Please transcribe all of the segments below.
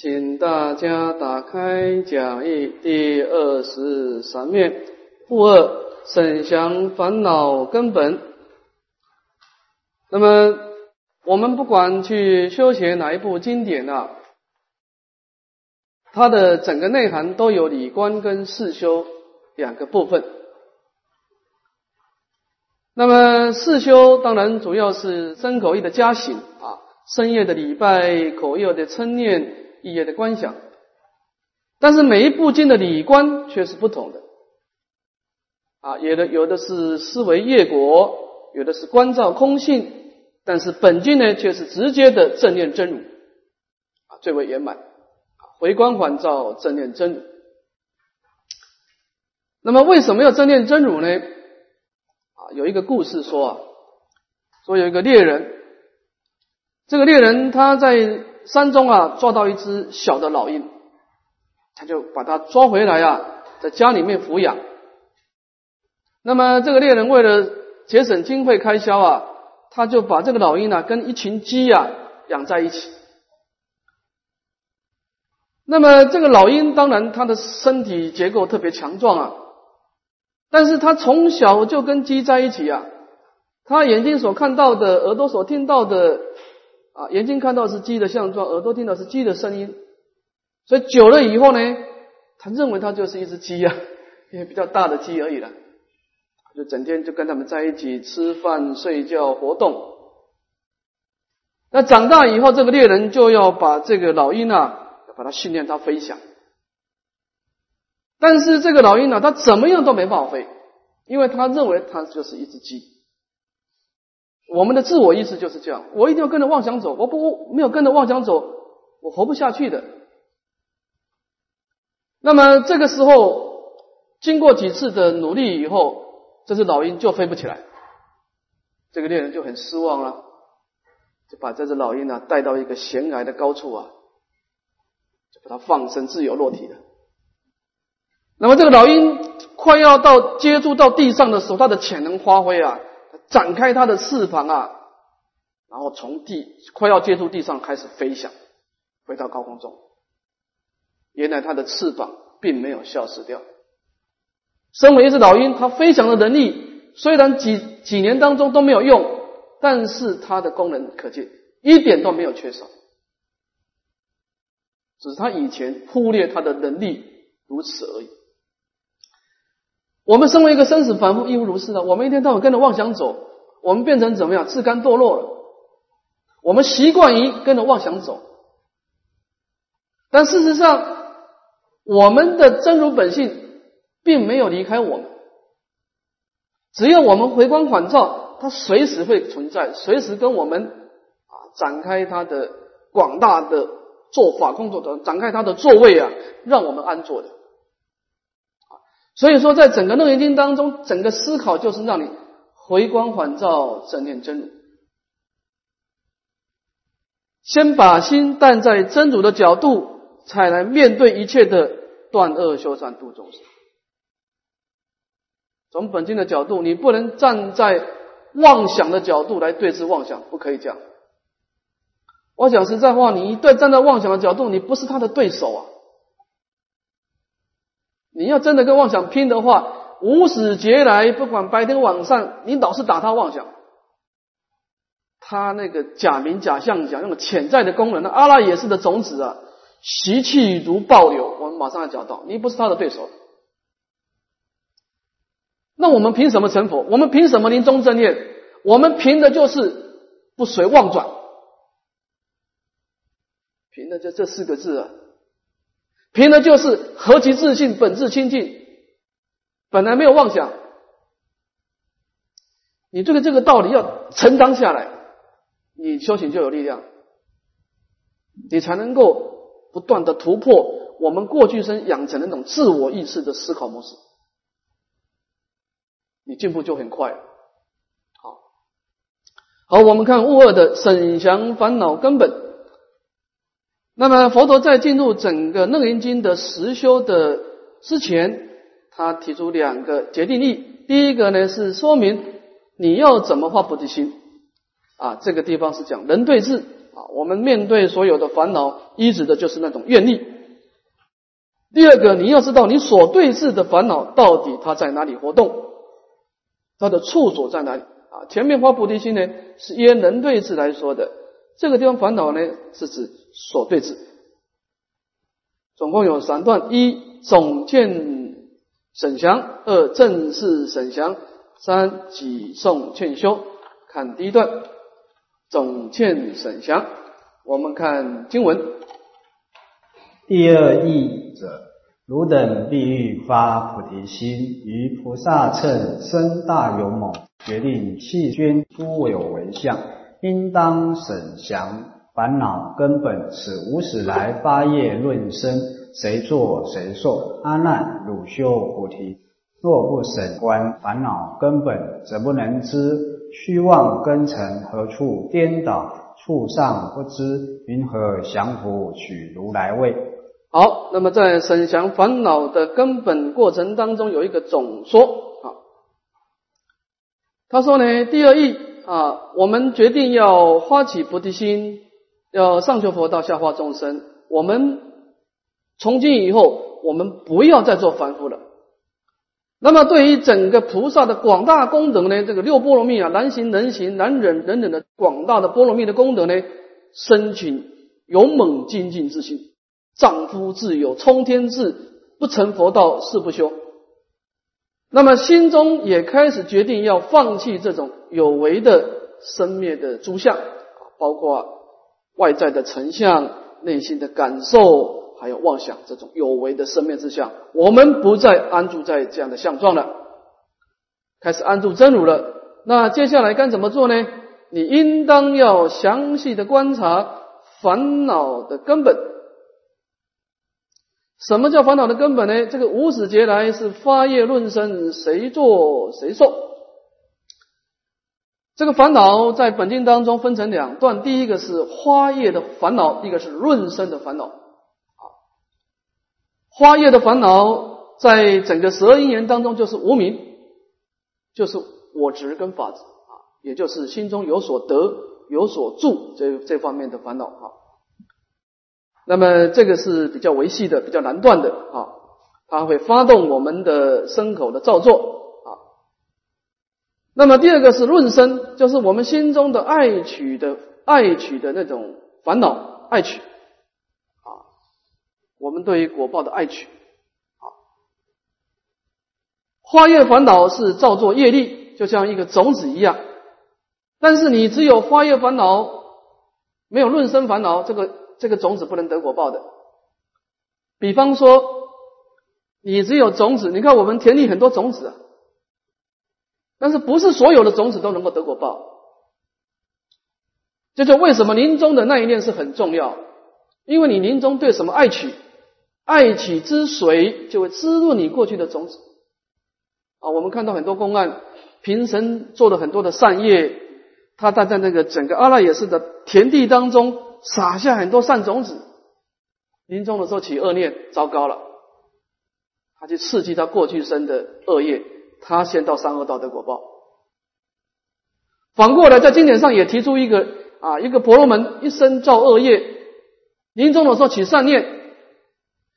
请大家打开讲义第二十三面，负二沈祥烦恼根本。那么我们不管去修学哪一部经典啊，它的整个内涵都有理观跟事修两个部分。那么事修当然主要是身口意的加行啊，深夜的礼拜，口业的称念。意业的观想，但是每一部经的理观却是不同的啊，有的有的是思维业果，有的是观照空性，但是本经呢却是直接的正念真如啊，最为圆满，回光返照正念真如。那么为什么要正念真如呢？啊，有一个故事说啊，说有一个猎人，这个猎人他在。山中啊，抓到一只小的老鹰，他就把它抓回来啊，在家里面抚养。那么这个猎人为了节省经费开销啊，他就把这个老鹰呢跟一群鸡啊养在一起。那么这个老鹰当然它的身体结构特别强壮啊，但是它从小就跟鸡在一起啊，它眼睛所看到的，耳朵所听到的。啊，眼睛看到是鸡的相状，耳朵听到是鸡的声音，所以久了以后呢，他认为他就是一只鸡呀，因为比较大的鸡而已了，就整天就跟他们在一起吃饭、睡觉、活动。那长大以后，这个猎人就要把这个老鹰啊，要把它训练它飞翔。但是这个老鹰呢，它怎么样都没办法飞，因为它认为它就是一只鸡。我们的自我意识就是这样，我一定要跟着妄想走，我不没有跟着妄想走，我活不下去的。那么这个时候，经过几次的努力以后，这只老鹰就飞不起来，这个猎人就很失望了，就把这只老鹰呢带到一个悬崖的高处啊，就把它放生自由落体了。那么这个老鹰快要到接触到地上的时候，它的潜能发挥啊。展开它的翅膀啊，然后从地快要接触地上开始飞翔，飞到高空中。原来它的翅膀并没有消失掉。身为一只老鹰，它飞翔的能力虽然几几年当中都没有用，但是它的功能可见一点都没有缺少，只是它以前忽略它的能力如此而已。我们身为一个生死反复亦无如是的，我们一天到晚跟着妄想走，我们变成怎么样？自甘堕落了。我们习惯于跟着妄想走，但事实上，我们的真如本性并没有离开我们。只要我们回光返照，它随时会存在，随时跟我们啊展开它的广大的做法工作的，展开它的座位啊，让我们安坐的。所以说，在整个《楞严经》当中，整个思考就是让你回光返照，正念真如。先把心站在真主的角度，才来面对一切的断恶修善度众生。从本经的角度，你不能站在妄想的角度来对峙妄想，不可以这样。我讲实在话，你一旦站在妄想的角度，你不是他的对手啊。你要真的跟妄想拼的话，无始劫来，不管白天晚上，你老是打他妄想，他那个假名假相假那种潜在的功能，那阿拉也是的种子啊，习气如暴流。我们马上要讲到，你不是他的对手，那我们凭什么成佛？我们凭什么临终正念？我们凭的就是不随妄转，凭的就这四个字啊。凭的就是何其自信，本质清净，本来没有妄想。你这个这个道理要承担下来，你修行就有力量，你才能够不断的突破我们过去生养成的那种自我意识的思考模式，你进步就很快。好，好，我们看物二的沈祥烦恼根本。那么佛陀在进入整个楞严经的实修的之前，他提出两个决定力。第一个呢是说明你要怎么发菩提心啊，这个地方是讲人对治啊，我们面对所有的烦恼，依止的就是那种愿力。第二个，你要知道你所对治的烦恼到底它在哪里活动，它的处所在哪里啊？前面发菩提心呢，是因人对治来说的，这个地方烦恼呢，是指所对治。总共有三段：一总见审详，二正式审详，三己诵劝修。看第一段，总见审详。我们看经文。第二义者，汝等必欲发菩提心，于菩萨乘身大勇猛，决定弃捐诸有为相，应当审详烦恼根本，此无始来发业论生，谁作谁受？阿难，汝修菩提，若不审观烦恼根本，则不能知。虚妄根尘何处颠倒？畜上不知，云何降伏取如来位？好，那么在审降烦恼的根本过程当中，有一个总说啊。他说呢，第二义啊，我们决定要发起菩提心，要上求佛道，下化众生。我们从今以后，我们不要再做凡夫了。那么，对于整个菩萨的广大功德呢，这个六波罗蜜啊，难行能行，难忍等等的广大的波罗蜜的功德呢，深请勇猛精进之心，丈夫自有冲天志，不成佛道誓不休。那么心中也开始决定要放弃这种有为的生灭的诸相，包括外在的成像、内心的感受。还有妄想这种有为的生灭之相，我们不再安住在这样的相状了，开始安住真如了。那接下来该怎么做呢？你应当要详细的观察烦恼的根本。什么叫烦恼的根本呢？这个无始劫来是发业论生，谁做谁受。这个烦恼在本经当中分成两段，第一个是花叶的烦恼，一个是论生的烦恼。啊花叶的烦恼，在整个十二因缘当中，就是无名，就是我执跟法执啊，也就是心中有所得、有所住这这方面的烦恼啊。那么这个是比较维系的、比较难断的啊，它会发动我们的身口的造作啊。那么第二个是论身，就是我们心中的爱取的爱取的那种烦恼，爱取啊。我们对于果报的爱取，啊，花叶烦恼是造作业力，就像一个种子一样。但是你只有花叶烦恼，没有论生烦恼，这个这个种子不能得果报的。比方说，你只有种子，你看我们田里很多种子啊，但是不是所有的种子都能够得果报。这就为什么临终的那一念是很重要，因为你临终对什么爱取。爱取之水就会滋润你过去的种子啊！我们看到很多公案，平生做了很多的善业，他他在那个整个阿赖耶识的田地当中撒下很多善种子，临终的时候起恶念，糟糕了，他去刺激他过去生的恶业，他先到三恶道得果报。反过来，在经典上也提出一个啊，一个婆罗门一生造恶业，临终的时候起善念。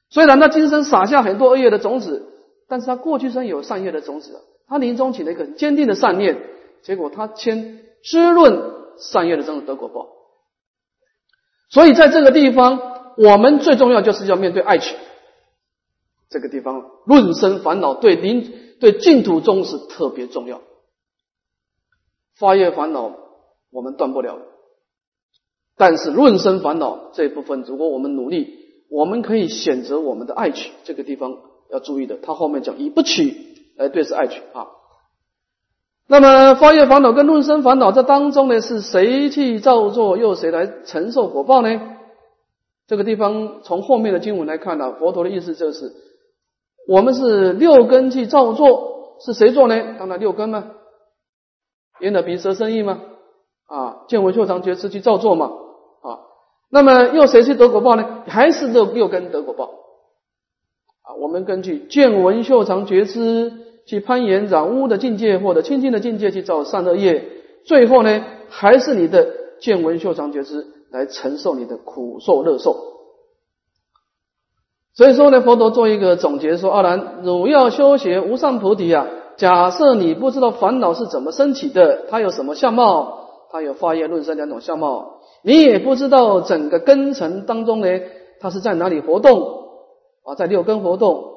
虽然他今生撒下很多恶业的种子，但是他过去生有善业的种子，他临终起了一个很坚定的善念，结果他先滋润善业的种子得果报。所以在这个地方，我们最重要就是要面对爱取。这个地方论生烦恼对临对净土宗是特别重要。发业烦恼我们断不了，但是论生烦恼这一部分，如果我们努力。我们可以选择我们的爱取，这个地方要注意的。他后面讲以不取来对治爱取啊。那么发业烦恼跟论生烦恼这当中呢，是谁去造作，又谁来承受果报呢？这个地方从后面的经文来看呢，佛陀的意思就是，我们是六根去造作，是谁做呢？当然六根嘛，眼耳鼻舌身意嘛，啊，见闻嗅尝觉知去造作嘛。啊那么又谁去得果报呢？还是这六根得果报啊？我们根据见闻嗅尝觉知去攀岩染污的境界，或者清净的境界去造善恶业，最后呢，还是你的见闻嗅尝觉知来承受你的苦受乐受。所以说呢，佛陀做一个总结说：“阿难，汝要修学无上菩提啊！假设你不知道烦恼是怎么升起的，它有什么相貌？它有发业、论生两种相貌，你也不知道整个根尘当中呢，它是在哪里活动啊？在六根活动，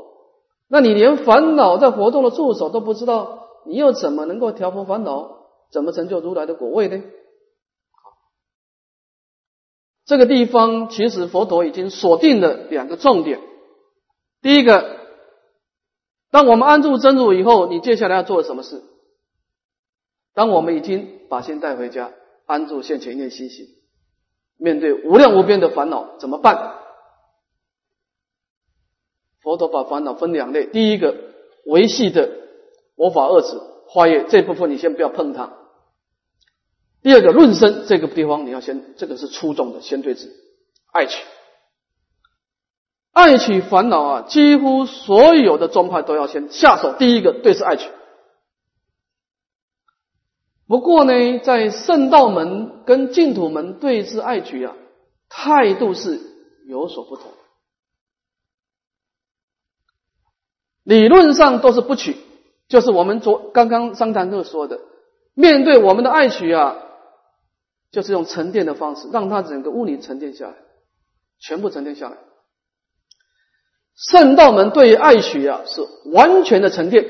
那你连烦恼在活动的助手都不知道，你又怎么能够调伏烦恼？怎么成就如来的果位呢？”这个地方其实佛陀已经锁定了两个重点。第一个，当我们安住真如以后，你接下来要做什么事？当我们已经把心带回家，安住现前念心行，面对无量无边的烦恼怎么办？佛陀把烦恼分两类，第一个维系的佛法二字化业这部分，你先不要碰它。第二个论生这个地方，你要先，这个是初中的，先对治爱取，爱取烦恼啊，几乎所有的宗派都要先下手。第一个对治爱取。不过呢，在圣道门跟净土门对治爱取啊，态度是有所不同。理论上都是不取，就是我们昨刚刚商谈课说的，面对我们的爱取啊。就是用沉淀的方式，让它整个物理沉淀下来，全部沉淀下来。圣道门对爱取啊是完全的沉淀，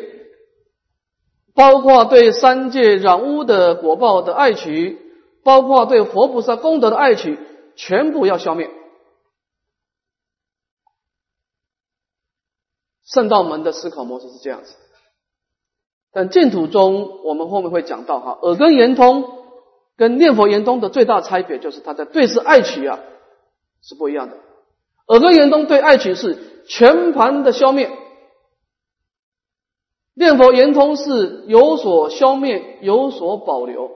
包括对三界染污的果报的爱取，包括对佛菩萨功德的爱取，全部要消灭。圣道门的思考模式是这样子，但净土中我们后面会讲到哈，耳根圆通。跟念佛圆通的最大差别就是，他在对视爱取啊是不一样的。耳根圆通对爱取是全盘的消灭，念佛圆通是有所消灭，有所保留。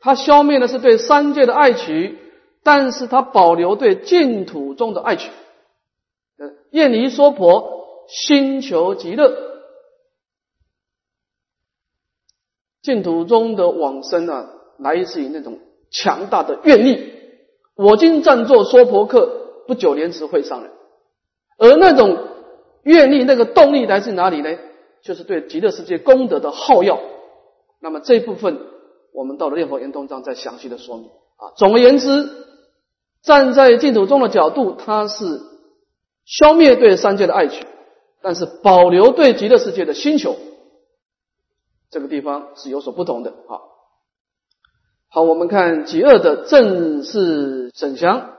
它消灭的是对三界的爱取，但是它保留对净土中的爱取。呃，厌离娑婆，心求极乐，净土中的往生啊。来自于那种强大的愿力。我今暂坐娑婆客，不久莲池会上来。而那种愿力、那个动力来自哪里呢？就是对极乐世界功德的耗药。那么这一部分，我们到了《念佛圆通章》再详细的说明啊。总而言之，站在净土中的角度，它是消灭对三界的爱取，但是保留对极乐世界的星球。这个地方是有所不同的啊。好，我们看极恶的正是沈祥。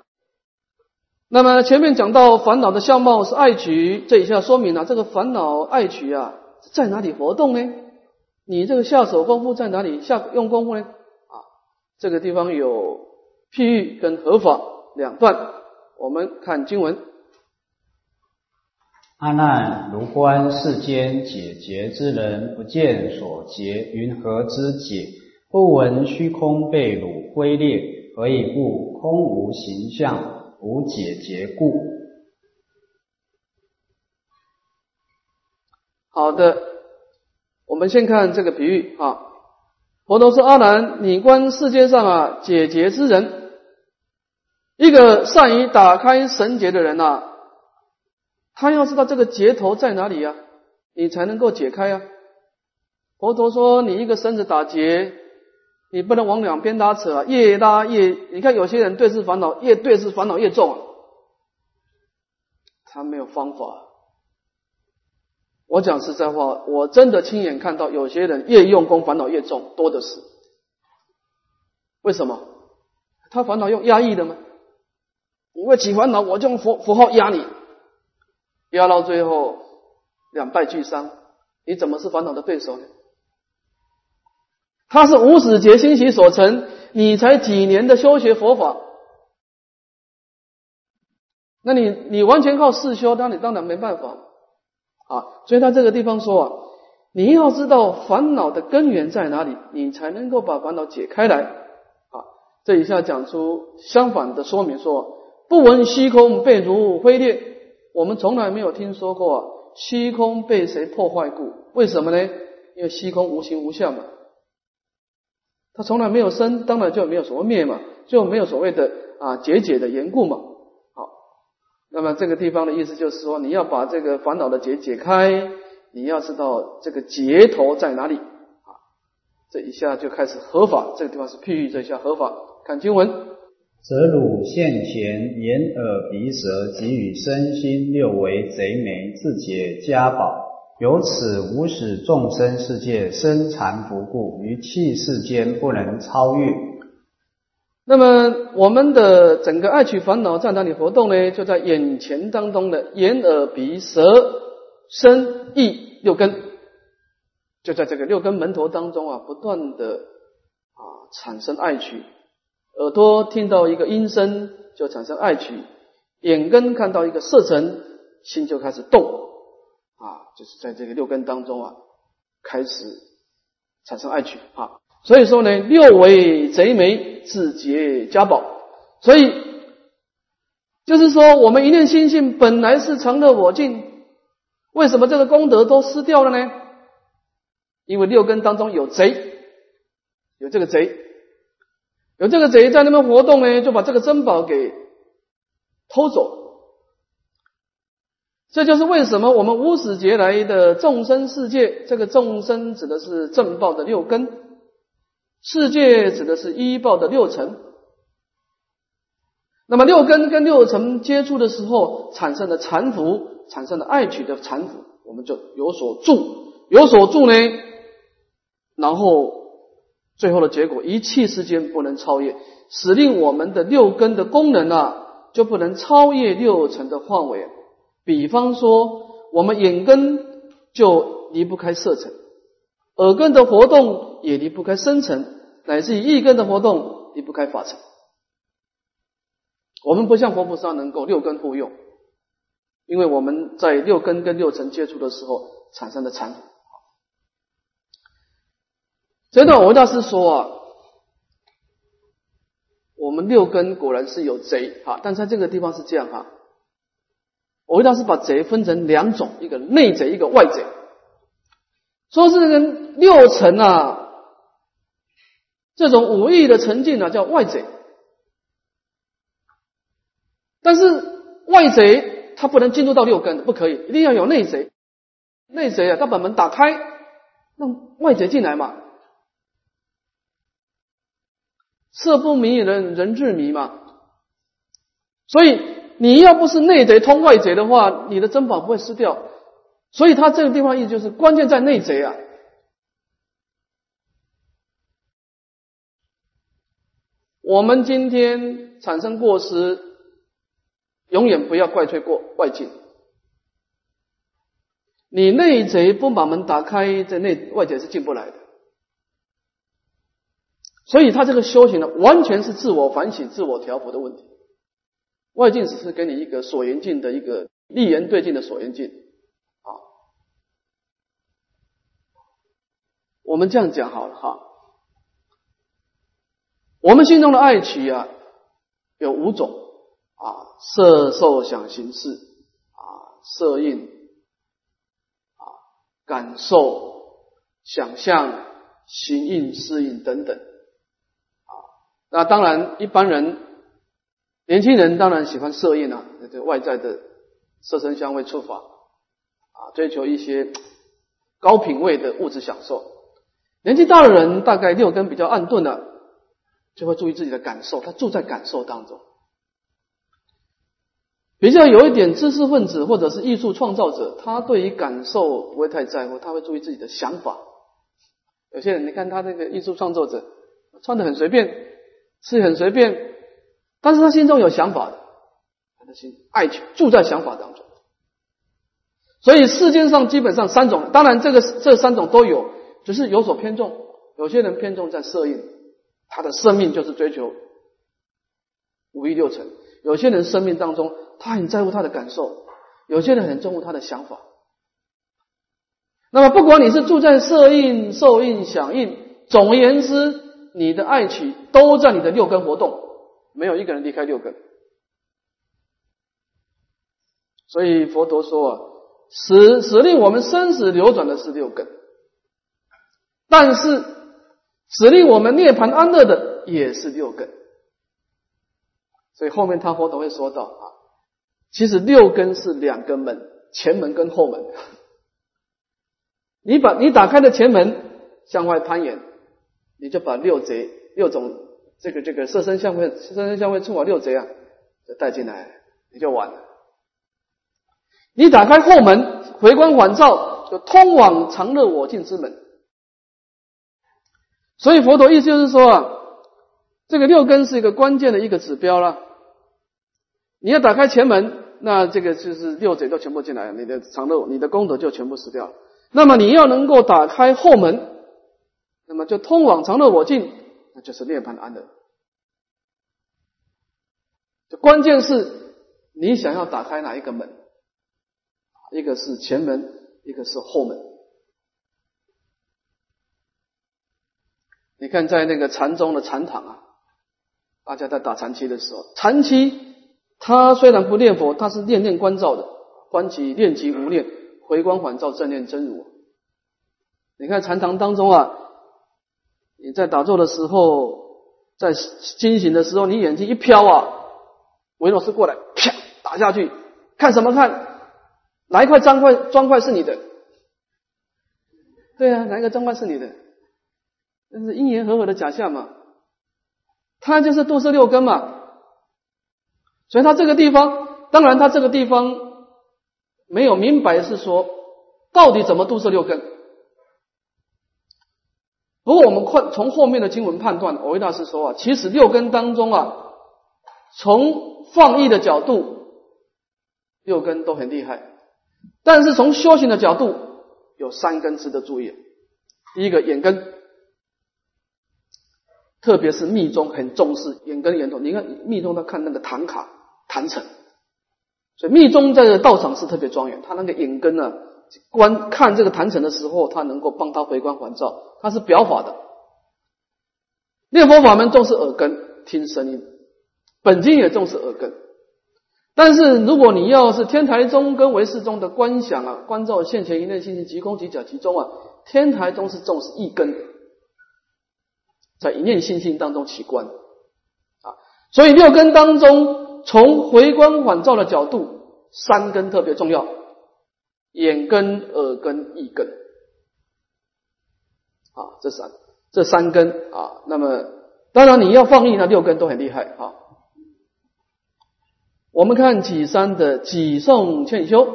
那么前面讲到烦恼的相貌是爱取，这一下说明了这个烦恼爱取啊在哪里活动呢？你这个下手功夫在哪里下用功夫呢？啊，这个地方有譬喻跟合法两段。我们看经文：阿难，如观世间解结之人，不见所结，云何之解？不闻虚空被汝挥裂，何以故？空无形象，无解结故。好的，我们先看这个比喻啊。佛陀说：“阿难，你观世界上啊解结之人，一个善于打开绳结的人呐，他要知道这个结头在哪里呀，你才能够解开啊。”佛陀说：“你一个身子打结。”你不能往两边拉扯啊，越拉越……你看有些人对峙烦恼，越对峙烦恼越重啊，他没有方法。我讲实在话，我真的亲眼看到有些人越用功烦恼越重，多的是。为什么？他烦恼用压抑的吗？你为起烦恼，我就用符符号压你，压到最后两败俱伤，你怎么是烦恼的对手呢？他是无始劫心习所成，你才几年的修学佛法，那你你完全靠世修，那你当然没办法啊。所以他这个地方说啊，你要知道烦恼的根源在哪里，你才能够把烦恼解开来啊。这一下讲出相反的说明，说不闻虚空被如灰裂，我们从来没有听说过啊虚空被谁破坏过？为什么呢？因为虚空无形无相嘛。它从来没有生，当然就没有什么灭嘛，就没有所谓的啊结解的缘故嘛。好，那么这个地方的意思就是说，你要把这个烦恼的结解开，你要知道这个结头在哪里啊。这一下就开始合法，这个地方是譬喻这一下合法。看经文，则汝现前眼耳鼻舌给予身心六为贼眉自解家宝。由此无使众生世界生残不顾，于气世间不能超越。那么我们的整个爱取烦恼在哪里活动呢？就在眼前当中的眼耳鼻舌身意六根，就在这个六根门头当中啊，不断的啊产生爱取。耳朵听到一个音声就产生爱取，眼根看到一个色尘，心就开始动。啊，就是在这个六根当中啊，开始产生爱取啊，所以说呢，六为贼眉，自结家宝。所以就是说，我们一念心性本来是常乐我净，为什么这个功德都失掉了呢？因为六根当中有贼，有这个贼，有这个贼在那边活动呢，就把这个珍宝给偷走。这就是为什么我们无始劫来的众生世界，这个众生指的是正报的六根，世界指的是一报的六尘。那么六根跟六尘接触的时候，产生的缠缚，产生的爱取的缠缚，我们就有所住，有所住呢，然后最后的结果，一气之间不能超越，使令我们的六根的功能啊，就不能超越六尘的范围。比方说，我们眼根就离不开色尘，耳根的活动也离不开声尘，乃至于意根的活动离不开法尘。我们不像佛菩萨能够六根互用，因为我们在六根跟六尘接触的时候产生的缠缚。这段我大师说啊，我们六根果然是有贼哈，但在这个地方是这样哈。我为大师把贼分成两种，一个内贼，一个外贼。说是这个六层啊，这种武艺的沉静啊，叫外贼。但是外贼他不能进入到六根，不可以，一定要有内贼。内贼啊，他把门打开，让外贼进来嘛。色不迷人人自迷嘛，所以。你要不是内贼通外贼的话，你的珍宝不会失掉。所以他这个地方意思就是关键在内贼啊。我们今天产生过失，永远不要怪罪过外境。你内贼不把门打开，这内外贼是进不来的。所以他这个修行呢，完全是自我反省、自我调伏的问题。外境只是给你一个所缘境的一个立言对境的所缘境啊。我们这样讲好了哈。我们心中的爱取啊，有五种啊：色、受、想、行、识啊，色印啊，感受、想象、行印、适应等等。那当然，一般人。年轻人当然喜欢色印啊，这外在的色声香味触法啊，追求一些高品位的物质享受。年纪大的人大概六根比较暗钝的，就会注意自己的感受，他住在感受当中。比较有一点知识分子或者是艺术创造者，他对于感受不会太在乎，他会注意自己的想法。有些人你看他那个艺术创作者，穿的很随便，是很随便。但是他心中有想法的，他的心爱情住在想法当中，所以世间上基本上三种，当然这个这三种都有，只是有所偏重。有些人偏重在色印，他的生命就是追求五欲六尘；有些人生命当中他很在乎他的感受，有些人很重乎他的想法。那么不管你是住在色印、受印、想印，总而言之，你的爱取都在你的六根活动。没有一个人离开六根，所以佛陀说啊，使使令我们生死流转的是六根，但是使令我们涅槃安乐的也是六根，所以后面他佛陀会说到啊，其实六根是两个门，前门跟后门。你把你打开的前门向外攀岩，你就把六贼六种这个这个色身相会色身相会触法六贼啊，就带进来，你就完了。你打开后门，回光返照，就通往常乐我净之门。所以佛陀意思就是说啊，这个六根是一个关键的一个指标了。你要打开前门，那这个就是六贼都全部进来，你的常乐、你的功德就全部失掉了。那么你要能够打开后门，那么就通往常乐我净，那就是涅槃安乐。就关键是你想要打开哪一个门，一个是前门，一个是后门。你看，在那个禅宗的禅堂啊，大家在打禅期的时候，禅期。他虽然不念佛，他是念念关照的，观其念即无念，回光返照，正念真如。你看禅堂当中啊，你在打坐的时候，在惊醒的时候，你眼睛一飘啊，维罗斯过来，啪打下去，看什么看？哪一块砖块砖块是你的？对啊，哪一个砖块是你的？那是因缘和合的假象嘛，他就是度色六根嘛。所以他这个地方，当然他这个地方没有明白是说到底怎么度色六根。不过我们看从后面的经文判断，维大师说啊，其实六根当中啊，从放逸的角度，六根都很厉害，但是从修行的角度，有三根值得注意。第一个眼根。特别是密宗很重视眼根眼头，你看密宗他看那个唐卡。坛城，所以密宗在道场是特别庄严。他那个眼根呢，观看这个坛城的时候，他能够帮他回光返照。他是表法的。念佛法门重视耳根，听声音；本经也重视耳根。但是如果你要是天台宗跟唯识宗的观想啊，观照现前一念心性即空即假即中啊，天台宗是重视一根，在一念心性当中起观啊。所以六根当中。从回光返照的角度，三根特别重要：眼根、耳根、意根。啊，这三这三根啊。那么，当然你要放逸，那六根都很厉害啊。我们看己三的几诵欠修，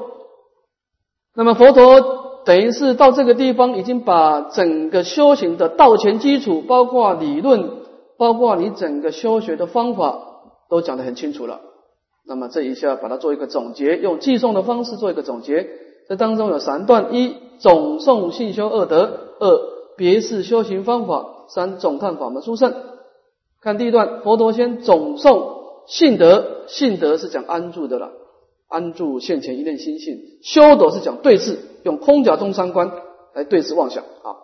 那么佛陀等于是到这个地方，已经把整个修行的道前基础，包括理论，包括你整个修学的方法。都讲得很清楚了，那么这一下把它做一个总结，用寄送的方式做一个总结。这当中有三段：一、总诵信修二德；二、别是修行方法；三、总看法门殊胜。看第一段，佛陀先总诵信德，信德是讲安住的了，安住现前一念心性；修德是讲对治，用空假中三观来对治妄想啊。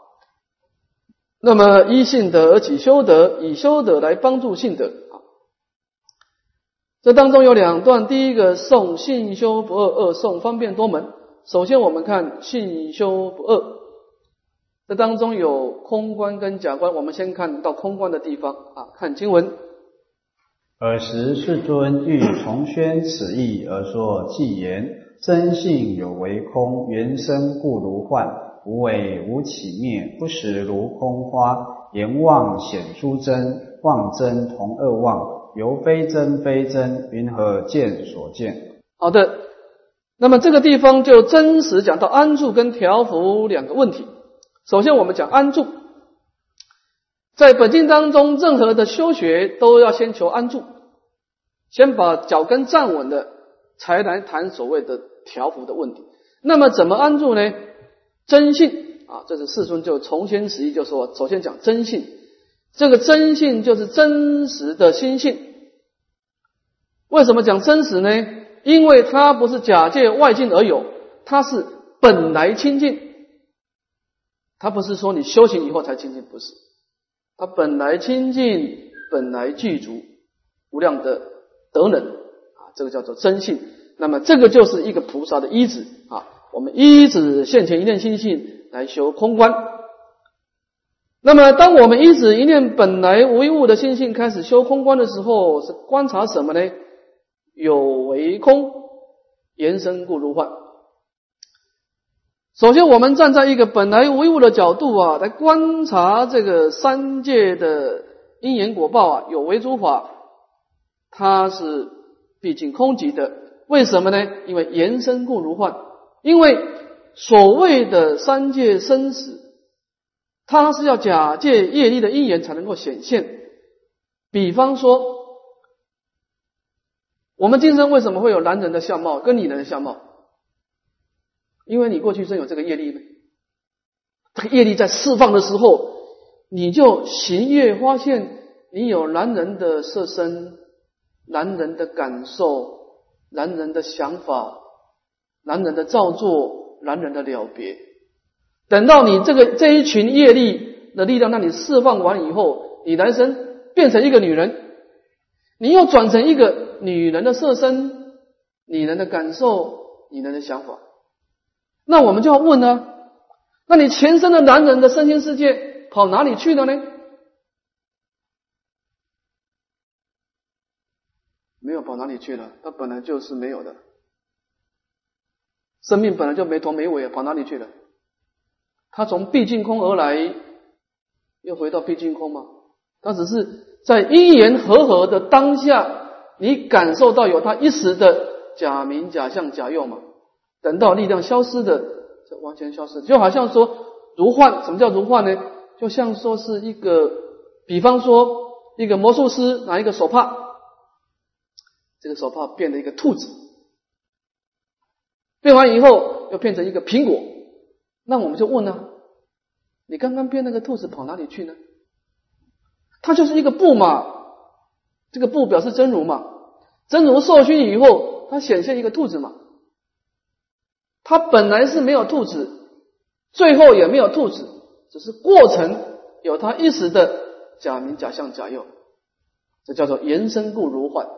那么依信德而起修德，以修德来帮助信德啊。这当中有两段，第一个诵信修不二，二诵方便多门。首先我们看信修不二，这当中有空观跟假观，我们先看到空观的地方啊，看经文。尔时世尊欲重宣此意而说偈言：真性有为空，缘生故如幻，无为无起灭，不实如空花。言妄显出真，妄真同二妄。由非真非真，云何见所见？好的，那么这个地方就真实讲到安住跟调伏两个问题。首先，我们讲安住，在本经当中，任何的修学都要先求安住，先把脚跟站稳了，才来谈所谓的调伏的问题。那么怎么安住呢？真性啊，这是世尊就从先实意就说，首先讲真性。这个真性就是真实的心性。为什么讲真实呢？因为它不是假借外境而有，它是本来清净。它不是说你修行以后才清净，不是。它本来清净，本来具足无量的德能啊，这个叫做真性。那么这个就是一个菩萨的依止啊。我们依止现前一念心性来修空观。那么，当我们依止一念本来无一物的心性开始修空观的时候，是观察什么呢？有为空，延伸故如幻。首先，我们站在一个本来无一物的角度啊，来观察这个三界的因缘果报啊，有为诸法，它是毕竟空寂的。为什么呢？因为延伸故如幻。因为所谓的三界生死。它是要假借业力的因缘才能够显现。比方说，我们今生为什么会有男人的相貌跟女人的相貌？因为你过去生有这个业力呢。这个业力在释放的时候，你就行业发现你有男人的色身、男人的感受、男人的想法、男人的造作、男人的了别。等到你这个这一群业力的力量让你释放完以后，你男生变成一个女人，你又转成一个女人的色身、女人的感受、女人的想法，那我们就要问呢？那你前身的男人的身心世界跑哪里去了呢？没有跑哪里去了，他本来就是没有的，生命本来就没头没尾，跑哪里去了？他从毕竟空而来，又回到毕竟空吗？他只是在因缘和合的当下，你感受到有他一时的假名、假相、假用嘛？等到力量消失的，就完全消失。就好像说如幻，什么叫如幻呢？就像说是一个，比方说一个魔术师拿一个手帕，这个手帕变了一个兔子，变完以后又变成一个苹果。那我们就问呢，你刚刚变那个兔子跑哪里去呢？它就是一个布嘛，这个布表示真如嘛，真如受熏以后，它显现一个兔子嘛。它本来是没有兔子，最后也没有兔子，只是过程有它一时的假名、假相、假用，这叫做延伸故如幻。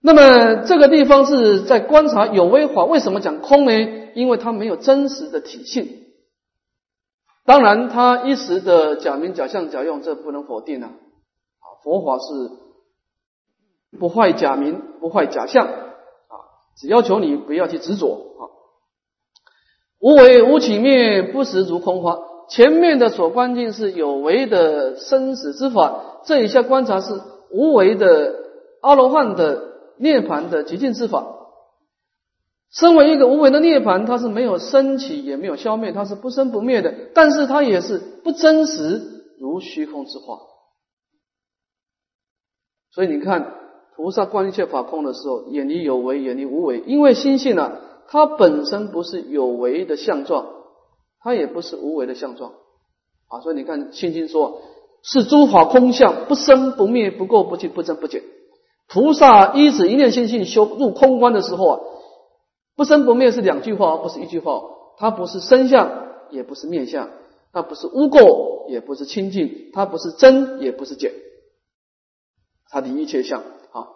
那么这个地方是在观察有为法，为什么讲空呢？因为它没有真实的体性。当然，他一时的假名、假相、假用，这不能否定啊。啊，佛法是不坏假名，不坏假相啊，只要求你不要去执着啊。无为无起灭，不实如空花。前面的所观境是有为的生死之法，这一下观察是无为的阿罗汉的。涅盘的极尽之法，身为一个无为的涅盘，它是没有升起，也没有消灭，它是不生不灭的。但是它也是不真实，如虚空之化。所以你看，菩萨观一切法空的时候，远离有为，远离无为，因为心性啊，它本身不是有为的相状，它也不是无为的相状啊。所以你看，心经说，是诸法空相，不生不灭，不垢不净，不增不减。菩萨依止一念心性修入空观的时候啊，不生不灭是两句话，而不是一句话。它不是生相，也不是灭相；它不是污垢，也不是清净；它不是真，也不是假。它离一切相啊。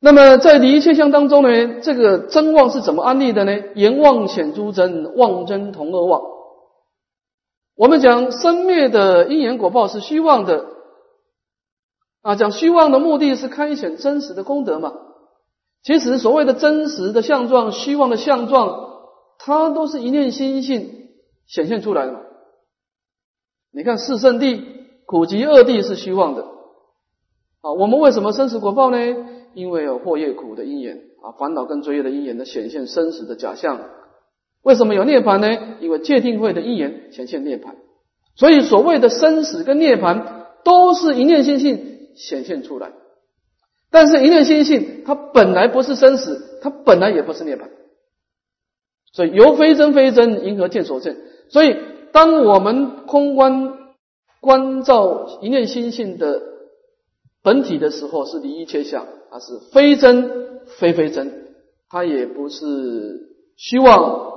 那么在离一切相当中呢，这个真妄是怎么安立的呢？言妄显诸真，妄真同二妄。我们讲生灭的因缘果报是虚妄的。啊，讲虚妄的目的是开显真实的功德嘛？其实所谓的真实的相状、虚妄的相状，它都是一念心性显现出来的嘛。你看四圣地、苦集二地是虚妄的啊。我们为什么生死果报呢？因为有祸业苦的因缘啊，烦恼跟罪业的因缘的显现生死的假象。为什么有涅槃呢？因为界定会的因缘显现涅槃。所以所谓的生死跟涅槃，都是一念心性。显现出来，但是一念心性，它本来不是生死，它本来也不是涅槃，所以由非真非真，因何见所见？所以当我们空观观照一念心性的本体的时候，是离一切相，它是非真非非真，它也不是虚妄，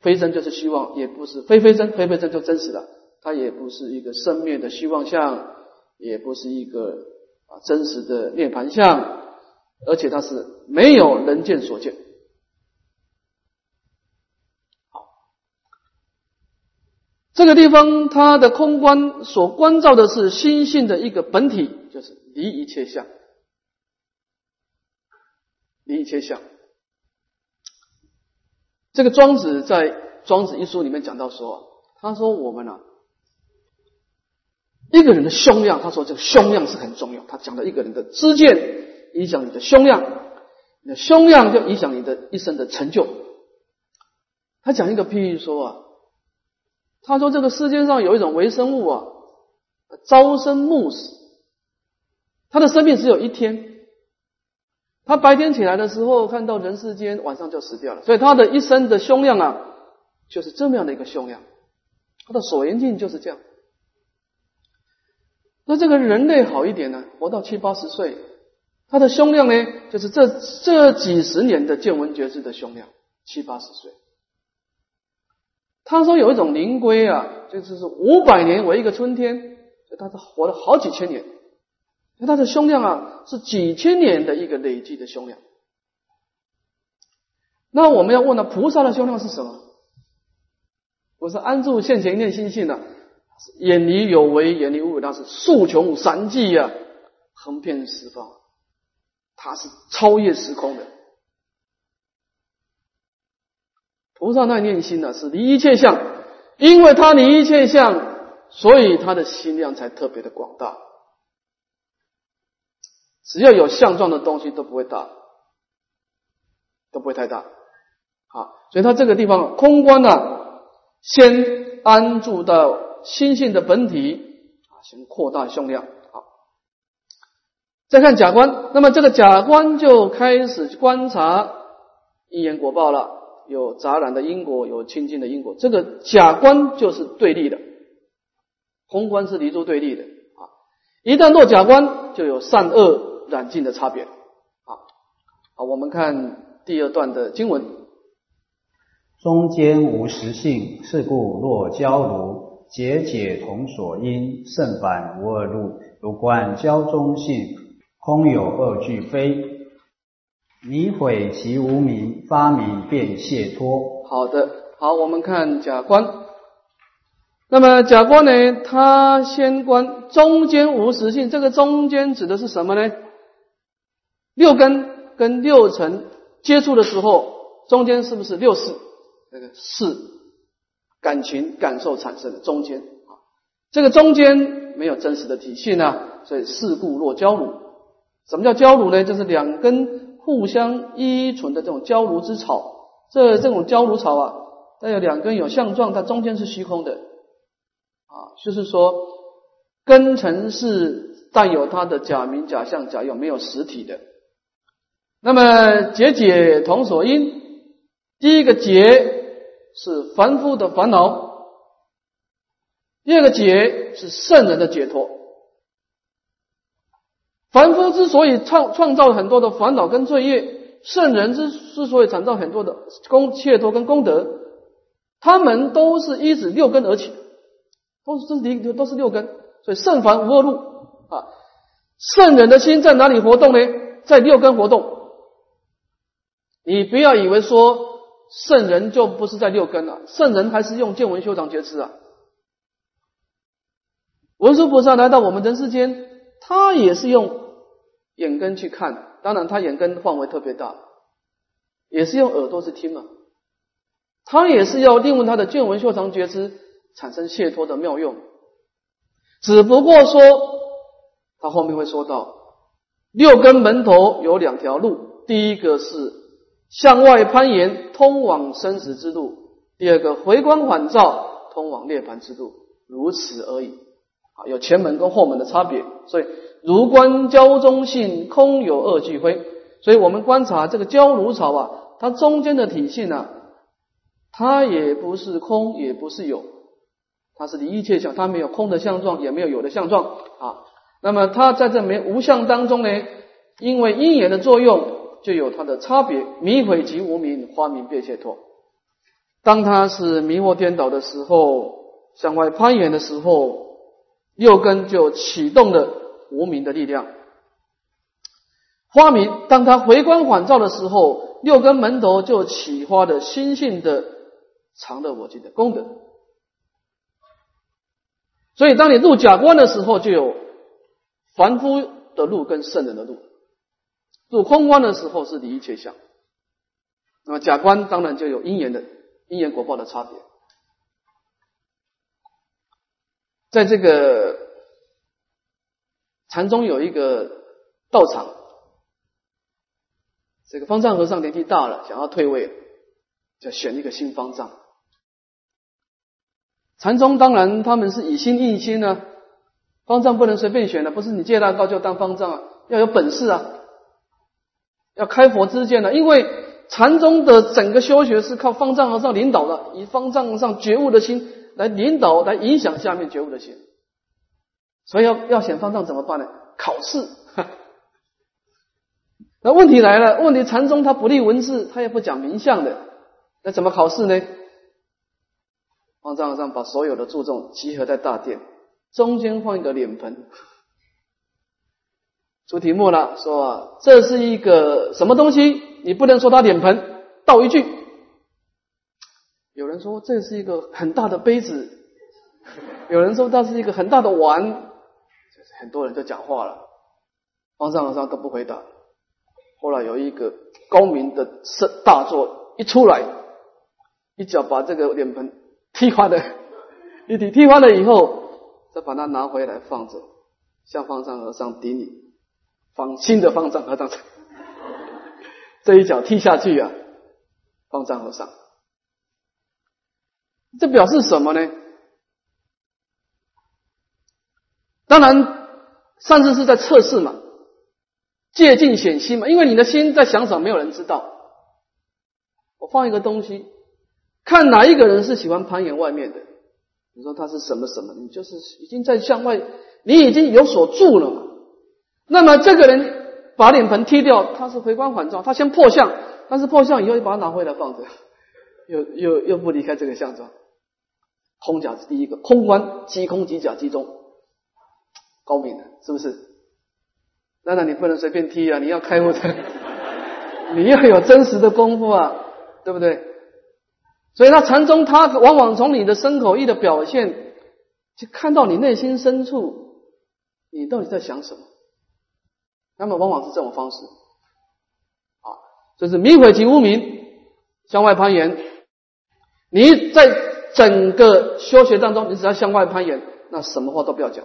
非真就是虚妄，也不是非非真非非真就真实了，它也不是一个生灭的虚妄相。也不是一个啊真实的涅盘相，而且它是没有人见所见。好，这个地方它的空观所关照的是心性的一个本体，就是离一切相，离一切相。这个庄子在《庄子》一书里面讲到说，他说我们啊，一个人的胸量，他说这个胸量是很重要。他讲到一个人的知见影响你的胸量，你的胸量就影响你的一生的成就。他讲一个譬喻说啊。他说：“这个世界上有一种微生物啊，朝生暮死，他的生命只有一天。他白天起来的时候看到人世间，晚上就死掉了。所以他的一生的胸量啊，就是这么样的一个胸量。他的所缘境就是这样。那这个人类好一点呢，活到七八十岁，他的胸量呢，就是这这几十年的见闻觉知的胸量，七八十岁。”他说有一种灵龟啊，就是是五百年为一个春天，所以它是活了好几千年，它的胸量啊是几千年的一个累计的胸量。那我们要问了，菩萨的胸量是什么？我是安住现前念心性的，远离有为，远离无为，那是数穷三际呀，横遍十方，它是超越时空的。菩萨那念心呢，是离一切相，因为他离一切相，所以他的心量才特别的广大。只要有相状的东西都不会大，都不会太大。好，所以他这个地方空观呢，先安住到心性的本体啊，先扩大胸量。好，再看假观，那么这个假观就开始观察因缘果报了。有杂染的因果，有清净的因果。这个假观就是对立的，宏观是离诸对立的啊。一旦落假观，就有善恶染净的差别啊。好，我们看第二段的经文：中间无实性，是故若交如解解同所因，胜反无二路。如观交中性，空有二俱非。迷毁其无名，发明便解脱。好的，好，我们看假观。那么假观呢？它先观中间无实性。这个中间指的是什么呢？六根跟六尘接触的时候，中间是不是六识？那个是感情感受产生的中间啊。这个中间没有真实的体系呢，所以事故若交乳。什么叫交乳呢？就是两根。互相依存的这种交如之草，这这种交如草啊，它有两根有相状，它中间是虚空的啊，就是说根尘是带有它的假名、假相、假用，没有实体的。那么结解同所因，第一个结是凡夫的烦恼，第二个解是圣人的解脱。凡夫之所以创创造很多的烦恼跟罪业，圣人之之所以创造很多的功切脱跟功德，他们都是依止六根而起，都是这是都是六根，所以圣凡无二路啊。圣人的心在哪里活动呢？在六根活动。你不要以为说圣人就不是在六根了，圣人还是用见闻修长觉知啊。文殊菩萨来到我们人世间，他也是用。眼根去看，当然他眼根范围特别大，也是用耳朵去听嘛。他也是要利用他的见闻修长觉知产生解脱的妙用。只不过说，他后面会说到六根门头有两条路，第一个是向外攀岩，通往生死之路；第二个回光返照，通往涅槃之路，如此而已。啊，有前门跟后门的差别，所以。如观交中性，空有二俱非。所以我们观察这个焦如草啊，它中间的体性呢，它也不是空，也不是有，它是离一切相，它没有空的相状，也没有有的相状啊。那么它在这没无相当中呢，因为因缘的作用，就有它的差别。迷毁即无明，花明便解脱。当它是迷惑颠倒的时候，向外攀岩的时候，六根就启动了。无名的力量，花明，当他回光返照的时候，六根门头就启发的心性的常乐我净的功德。所以当你入假观的时候，就有凡夫的路跟圣人的路；入空观的时候是离一切相。那么假观当然就有因缘的因缘果报的差别。在这个禅宗有一个道场，这个方丈和尚年纪大了，想要退位，就选一个新方丈。禅宗当然他们是以心印心呢，方丈不能随便选的，不是你借大高就当方丈啊，要有本事啊，要开佛之见了，因为禅宗的整个修学是靠方丈和尚领导的，以方丈和尚觉悟的心来领导、来影响下面觉悟的心，所以要要选方丈怎么办呢？考试。那问题来了，问题禅宗他不立文字，他也不讲名相的，那怎么考试呢？方丈和尚把所有的注重集合在大殿，中间放一个脸盆，出题目了，说这是一个什么东西？你不能说它脸盆，倒一句。有人说这是一个很大的杯子，有人说它是一个很大的碗，很多人就讲话了。方丈和尚都不回答。后来有一个高明的圣大作一出来，一脚把这个脸盆。踢翻了，一踢踢翻了以后，再把它拿回来放着，向方丈和尚顶礼，方新的方丈和尚，这一脚踢下去啊，方丈和尚，这表示什么呢？当然，上次是在测试嘛，借镜显心嘛，因为你的心在想什么，没有人知道。我放一个东西。看哪一个人是喜欢攀岩外面的？你说他是什么什么？你就是已经在向外，你已经有所住了嘛。那么这个人把脸盆踢掉，他是回光返照，他先破相，但是破相以后又把它拿回来放着，又又又不离开这个相状。空假是第一个，空观即空即假即中，高明的，是不是？那那你不能随便踢啊，你要开悟的，你要有真实的功夫啊，对不对？所以，他禅宗他往往从你的身口意的表现，就看到你内心深处，你到底在想什么。那么，往往是这种方式，啊，就是迷毁及无名向外攀岩。你在整个修学当中，你只要向外攀岩，那什么话都不要讲，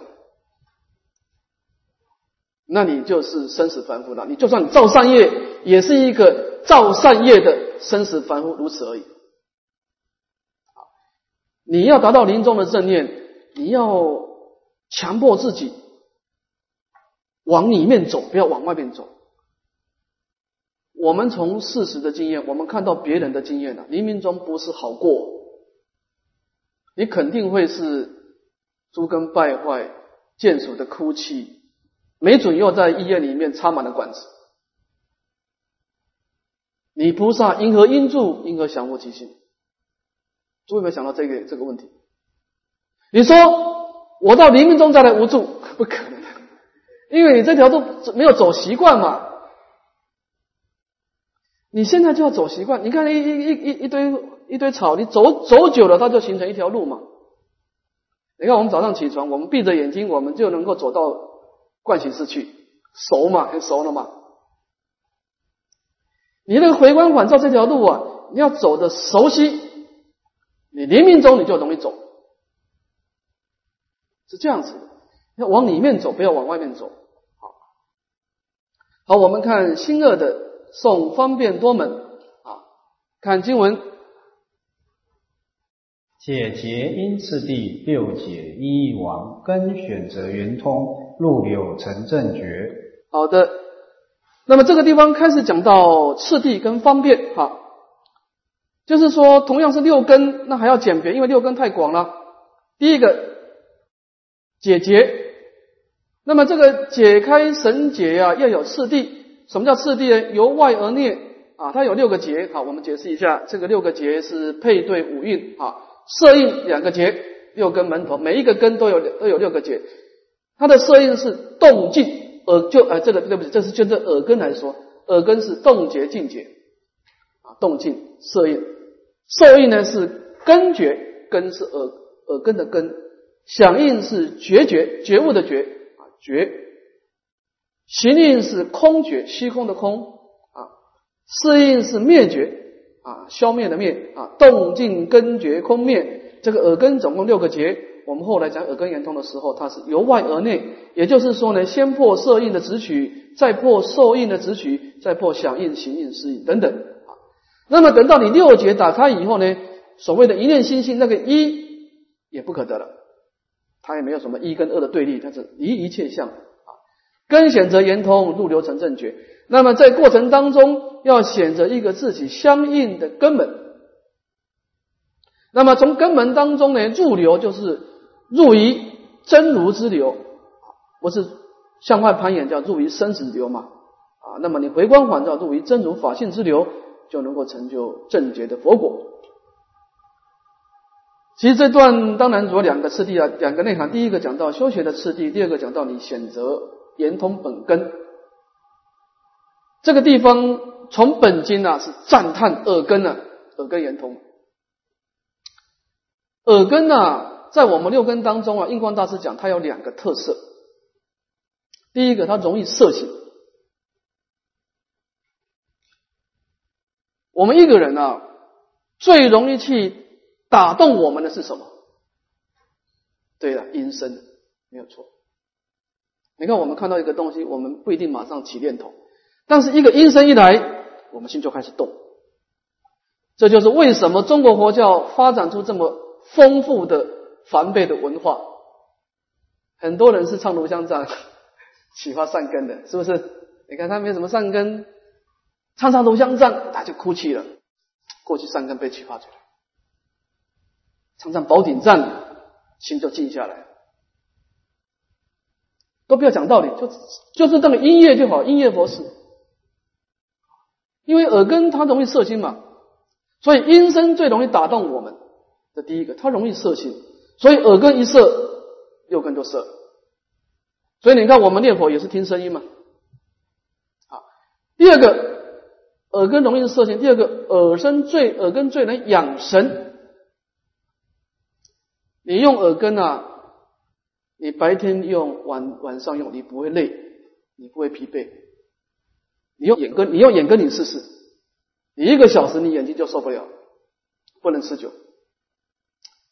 那你就是生死凡夫了。你就算造善业，也是一个造善业的生死凡夫，如此而已。你要达到临终的正念，你要强迫自己往里面走，不要往外面走。我们从事实的经验，我们看到别人的经验了，黎明中不是好过，你肯定会是诸根败坏、见属的哭泣，没准又在医院里面插满了管子。你菩萨因何因住？因何降伏其心？诸位有没有想到这个这个问题？你说我到黎明中再来无助，不可能，因为你这条路没有走习惯嘛。你现在就要走习惯，你看一一一一一堆一堆草，你走走久了，它就形成一条路嘛。你看我们早上起床，我们闭着眼睛，我们就能够走到惯行寺去，熟嘛，很熟了嘛。你那个回光返照这条路啊，你要走的熟悉。你临命中你就容易走，是这样子，要往里面走，不要往外面走。好，我们看新二的送方便多门啊，看经文，解结因次第六解一一王根选择圆通入柳成正觉。好的，那么这个地方开始讲到次第跟方便，哈。就是说，同样是六根，那还要简别，因为六根太广了。第一个解结，那么这个解开绳结啊，要有次第。什么叫次第呢？由外而内啊，它有六个结。好，我们解释一下，这个六个结是配对五蕴啊，色印两个结，六根门头，每一个根都有都有六个结。它的色印是动静耳就呃，这个对不起，这是就这耳根来说，耳根是动结静结啊，动静色印。受印呢是根觉，根是耳耳根的根，响应是觉觉，觉悟的觉觉；行应是空觉，虚空的空啊；适应是灭觉啊，消灭的灭啊；动静根觉空灭，这个耳根总共六个结。我们后来讲耳根圆通的时候，它是由外而内，也就是说呢，先破色印的直取，再破受印的直取，再破响应、行应、适应等等啊。那么等到你六节打开以后呢，所谓的一念心性，那个一也不可得了，它也没有什么一跟二的对立，它是离一切相啊。根选择圆通，入流成正觉。那么在过程当中，要选择一个自己相应的根本。那么从根本当中呢，入流就是。入于真如之流，不是向外攀岩，叫入于生死流嘛？啊，那么你回光返照，入于真如法性之流，就能够成就正觉的佛果。其实这段当然主要两个次第啊，两个内涵。第一个讲到修学的次第，第二个讲到你选择圆通本根。这个地方从本经啊是赞叹耳根啊，耳根圆通，耳根啊。在我们六根当中啊，印光大师讲，它有两个特色。第一个，它容易摄行。我们一个人啊，最容易去打动我们的是什么？对了，音声没有错。你看，我们看到一个东西，我们不一定马上起念头，但是一个音声一来，我们心就开始动。这就是为什么中国佛教发展出这么丰富的。梵呗的文化，很多人是唱炉香赞启发善根的，是不是？你看他没什么善根，唱唱炉香赞他就哭泣了，过去善根被启发出来。常常宝顶站，心就静下来，都不要讲道理，就就是这个音乐就好，音乐佛事。因为耳根它容易摄心嘛，所以音声最容易打动我们。这第一个，它容易摄心。所以耳根一色，六根就色。所以你看，我们念佛也是听声音嘛。啊，第二个耳根容易摄心，第二个耳身最耳根最能养神。你用耳根啊，你白天用，晚晚上用，你不会累，你不会疲惫。你用眼根，你用眼根，你试试，你一个小时你眼睛就受不了，不能持久。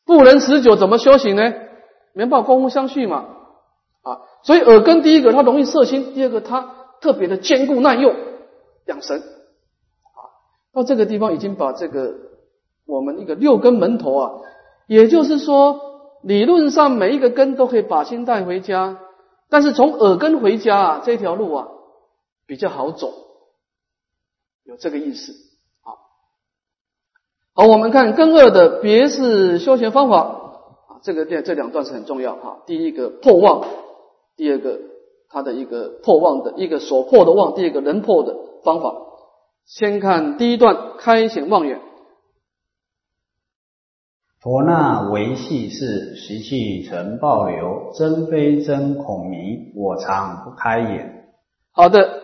不能持久，怎么修行呢？没办法，功夫相续嘛。啊，所以耳根第一个它容易摄心，第二个它特别的坚固耐用，养神。啊，到这个地方已经把这个我们一个六根门头啊，也就是说，理论上每一个根都可以把心带回家，但是从耳根回家啊这条路啊比较好走，有这个意思。好，好我们看根二的别是修行方法啊，这个这这两段是很重要哈。第一个破妄，第二个它的一个破妄的一个所破的妄，第二个能破的方法。先看第一段开显妄远。佛那维系是习气成暴流，真非真恐迷，我常不开眼。好的，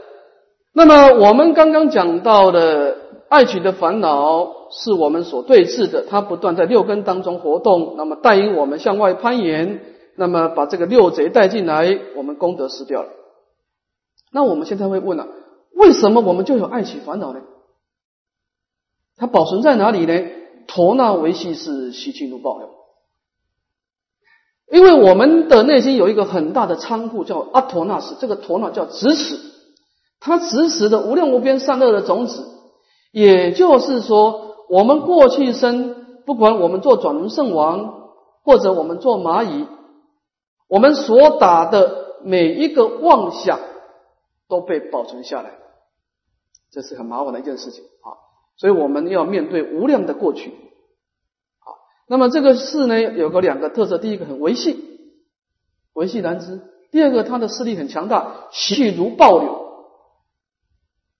那么我们刚刚讲到的。爱取的烦恼是我们所对峙的，它不断在六根当中活动，那么带领我们向外攀岩，那么把这个六贼带进来，我们功德失掉了。那我们现在会问了，为什么我们就有爱取烦恼呢？它保存在哪里呢？陀那维系是习气怒报因为我们的内心有一个很大的仓库叫阿陀那斯，这个陀那叫执持，它执持的无量无边善恶的种子。也就是说，我们过去生，不管我们做转轮圣王，或者我们做蚂蚁，我们所打的每一个妄想都被保存下来，这是很麻烦的一件事情啊。所以我们要面对无量的过去。好，那么这个事呢，有个两个特色：第一个很维系，维系难知；第二个它的势力很强大，气如暴流。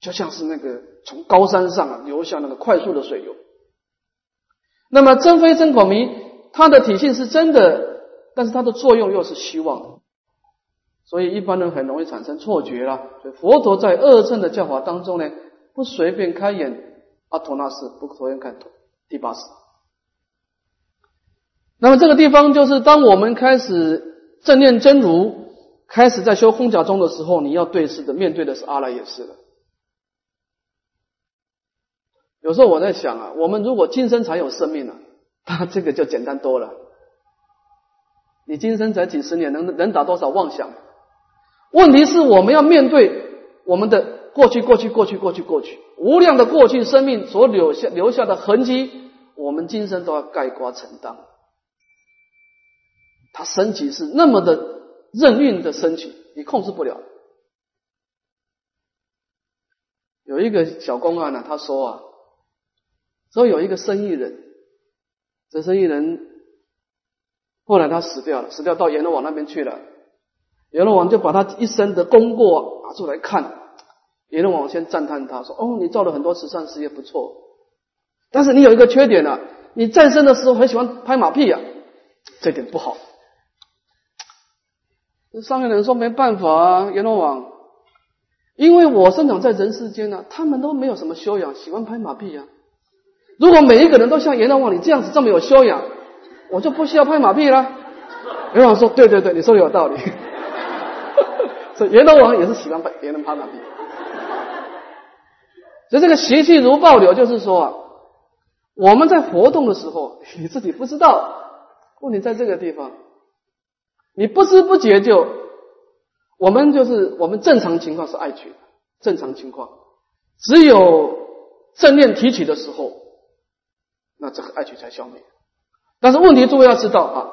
就像是那个从高山上啊流下那个快速的水流。那么真非真孔明，它的体性是真的，但是它的作用又是虚妄，所以一般人很容易产生错觉了。所以佛陀在二乘的教法当中呢，不随便开眼阿陀那斯，不随便看第八识。那么这个地方就是当我们开始正念真如，开始在修空假中的时候，你要对视的面对的是阿赖耶识了。有时候我在想啊，我们如果今生才有生命了，那这个就简单多了。你今生才几十年，能能打多少妄想？问题是我们要面对我们的过去，过去，过去，过去，过去，无量的过去生命所留下留下的痕迹，我们今生都要盖棺承担。它升起是那么的任运的升起，你控制不了。有一个小公案呢，他说啊，说有一个生意人，这生意人后来他死掉了，死掉到阎罗王那边去了。阎罗王就把他一生的功过拿出来看，阎罗王先赞叹他说：“哦，你做了很多慈善事业，不错。但是你有一个缺点啊，你在生的时候很喜欢拍马屁啊，这点不好。”上面的人说：“没办法啊，阎罗王，因为我生长在人世间呢，他们都没有什么修养，喜欢拍马屁呀。如果每一个人都像阎罗王你这样子这么有修养，我就不需要拍马屁了。”阎罗王说：“对对对，你说的有道理。”所以阎罗王也是喜欢拍别人拍马屁，所以这个习气如暴流，就是说啊，我们在活动的时候，你自己不知道。问题在这个地方，你不知不觉就，我们就是我们正常情况是爱取，正常情况，只有正念提起的时候，那这个爱取才消灭。但是问题诸位要知道啊。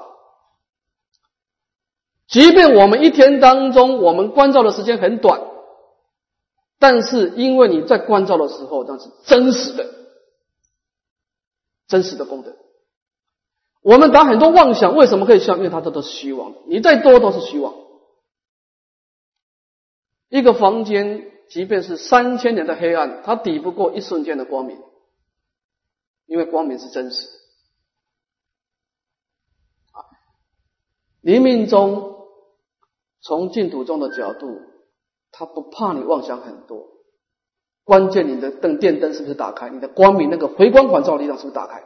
即便我们一天当中，我们关照的时间很短，但是因为你在关照的时候，那是真实的、真实的功德。我们打很多妄想，为什么可以消？因为它都是虚妄，你再多都是虚妄。一个房间，即便是三千年的黑暗，它抵不过一瞬间的光明，因为光明是真实。啊，黎明中。从净土中的角度，他不怕你妄想很多，关键你的灯电灯是不是打开？你的光明那个回光返照力量是不是打开？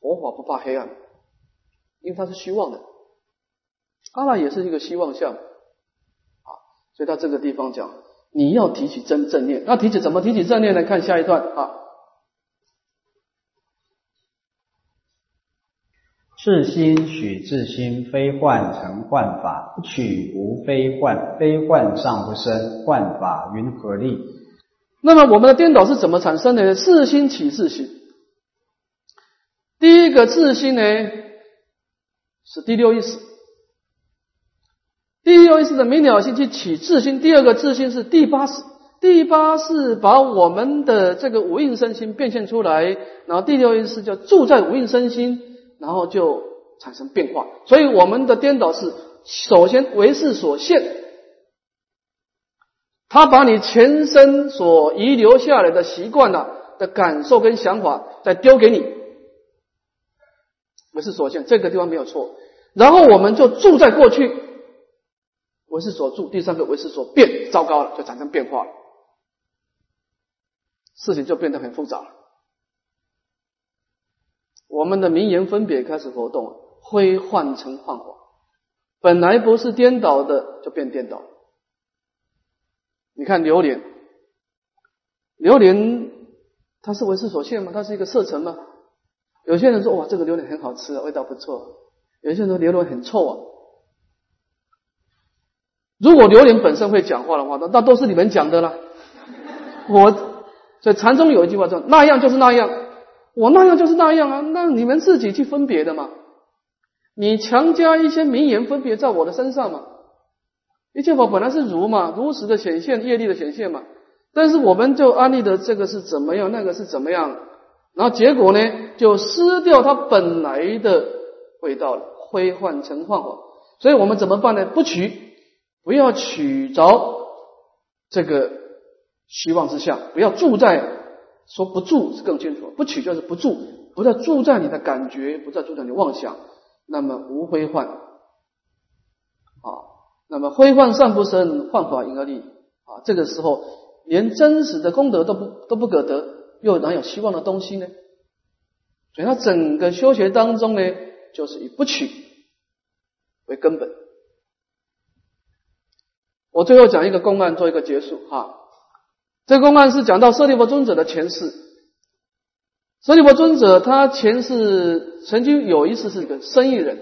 佛法不怕黑暗，因为它是虚妄的。阿赖也是一个虚妄相啊，所以他这个地方讲，你要提起真正念，那提起怎么提起正念呢？看下一段啊。自心许自心，非幻成幻法，取无非幻，非幻上不生，幻法云何立？那么我们的颠倒是怎么产生的呢？自心起自心，第一个自心呢是第六意识，第六意识的明了心去起自心，第二个自心是第八识，第八是把我们的这个无印身心变现出来，然后第六意识叫住在无印身心。然后就产生变化，所以我们的颠倒是首先为事所限，他把你前身所遗留下来的习惯了的感受跟想法再丢给你，为事所限这个地方没有错，然后我们就住在过去，为事所住，第三个为事所变，糟糕了，就产生变化了，事情就变得很复杂了。我们的名言分别开始活动，灰换成幻化，本来不是颠倒的，就变颠倒。你看榴莲，榴莲它是为事所现吗？它是一个色尘吗？有些人说哇，这个榴莲很好吃，味道不错。有些人说榴莲很臭啊。如果榴莲本身会讲话的话，那那都是你们讲的了。我在禅宗有一句话说，那样就是那样。我那样就是那样啊，那你们自己去分别的嘛。你强加一些名言分别在我的身上嘛。一切法本来是如嘛，如实的显现，业力的显现嘛。但是我们就安利的这个是怎么样，那个是怎么样，然后结果呢，就失掉它本来的味道了，灰幻成幻化。所以我们怎么办呢？不取，不要取着这个希望之相，不要住在。说不住是更清楚，不取就是不住，不再住在你的感觉，不再住在你妄想，那么无非幻啊，那么非幻善不生，幻法因而立啊。这个时候连真实的功德都不都不可得，又哪有希望的东西呢？所以他整个修学当中呢，就是以不取为根本。我最后讲一个公案，做一个结束哈。这个公案是讲到舍利弗尊者的前世。舍利弗尊者他前世曾经有一次是个生意人，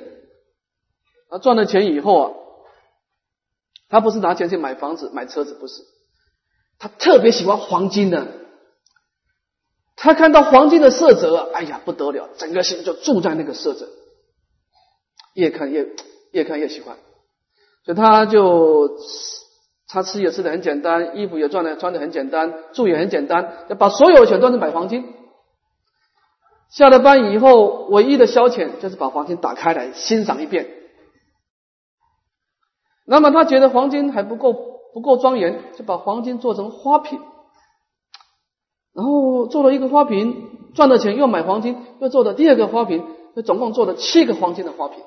他赚了钱以后啊，他不是拿钱去买房子、买车子，不是，他特别喜欢黄金的。他看到黄金的色泽，哎呀不得了，整个心就住在那个色泽，越看越越看越喜欢，所以他就。他吃也吃的很简单，衣服也穿的穿的很简单，住也很简单，要把所有钱都是买黄金。下了班以后，唯一的消遣就是把黄金打开来欣赏一遍。那么他觉得黄金还不够不够庄严，就把黄金做成花瓶，然后做了一个花瓶，赚了钱又买黄金，又做了第二个花瓶，就总共做了七个黄金的花瓶。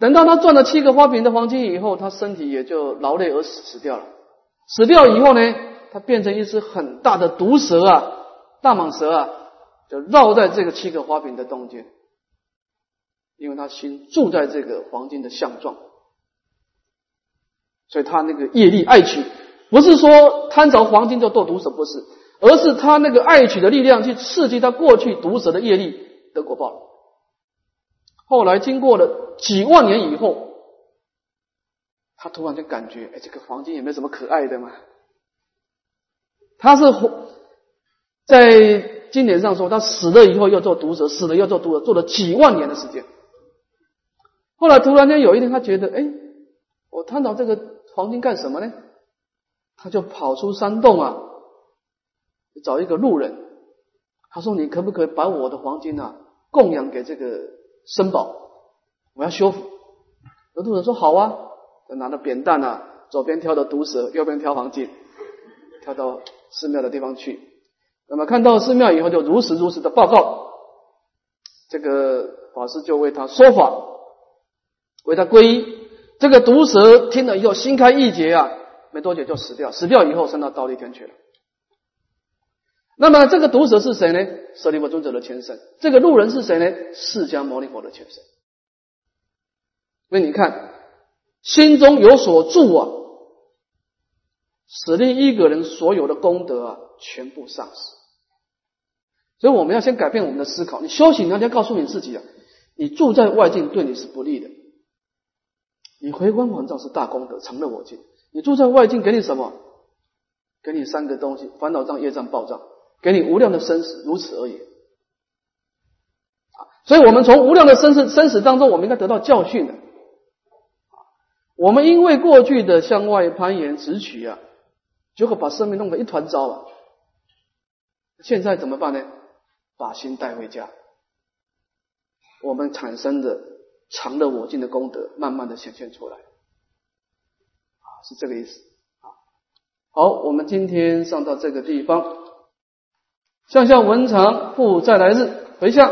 等到他赚了七个花瓶的黄金以后，他身体也就劳累而死死掉了。死掉以后呢，他变成一只很大的毒蛇啊，大蟒蛇啊，就绕在这个七个花瓶的中间，因为他心住在这个黄金的相状，所以他那个业力爱取，不是说贪着黄金就斗毒蛇，不是，而是他那个爱取的力量去刺激他过去毒蛇的业力得果报。后来经过了几万年以后，他突然就感觉，哎，这个黄金也没什么可爱的嘛。他是在经典上说，他死了以后要做毒蛇，死了要做毒蛇，做了几万年的时间。后来突然间有一天，他觉得，哎，我贪到这个黄金干什么呢？他就跑出山洞啊，找一个路人，他说：“你可不可以把我的黄金啊供养给这个？”申宝，我要修复。有徒人说好啊，就拿着扁担啊，左边挑的毒蛇，右边挑黄金，挑到寺庙的地方去。那么看到寺庙以后，就如实如实的报告。这个法师就为他说法，为他皈依。这个毒蛇听了以后，心开意结啊，没多久就死掉。死掉以后，升到道立天去了。那么这个毒蛇是谁呢？舍利弗尊者的前身。这个路人是谁呢？释迦牟尼佛的前身。所以你看，心中有所住啊，使令一个人所有的功德啊，全部丧失。所以我们要先改变我们的思考。你修行，你要先告诉你自己啊，你住在外境对你是不利的。你回光返照是大功德，成了我境。你住在外境给你什么？给你三个东西：烦恼障、业障、报障。给你无量的生死，如此而已。啊，所以我们从无量的生死生死当中，我们应该得到教训的。我们因为过去的向外攀岩直取啊，结果把生命弄得一团糟了。现在怎么办呢？把心带回家，我们产生的常乐我净的功德，慢慢的显现出来。啊，是这个意思。啊，好，我们今天上到这个地方。向下文长复再来日回向。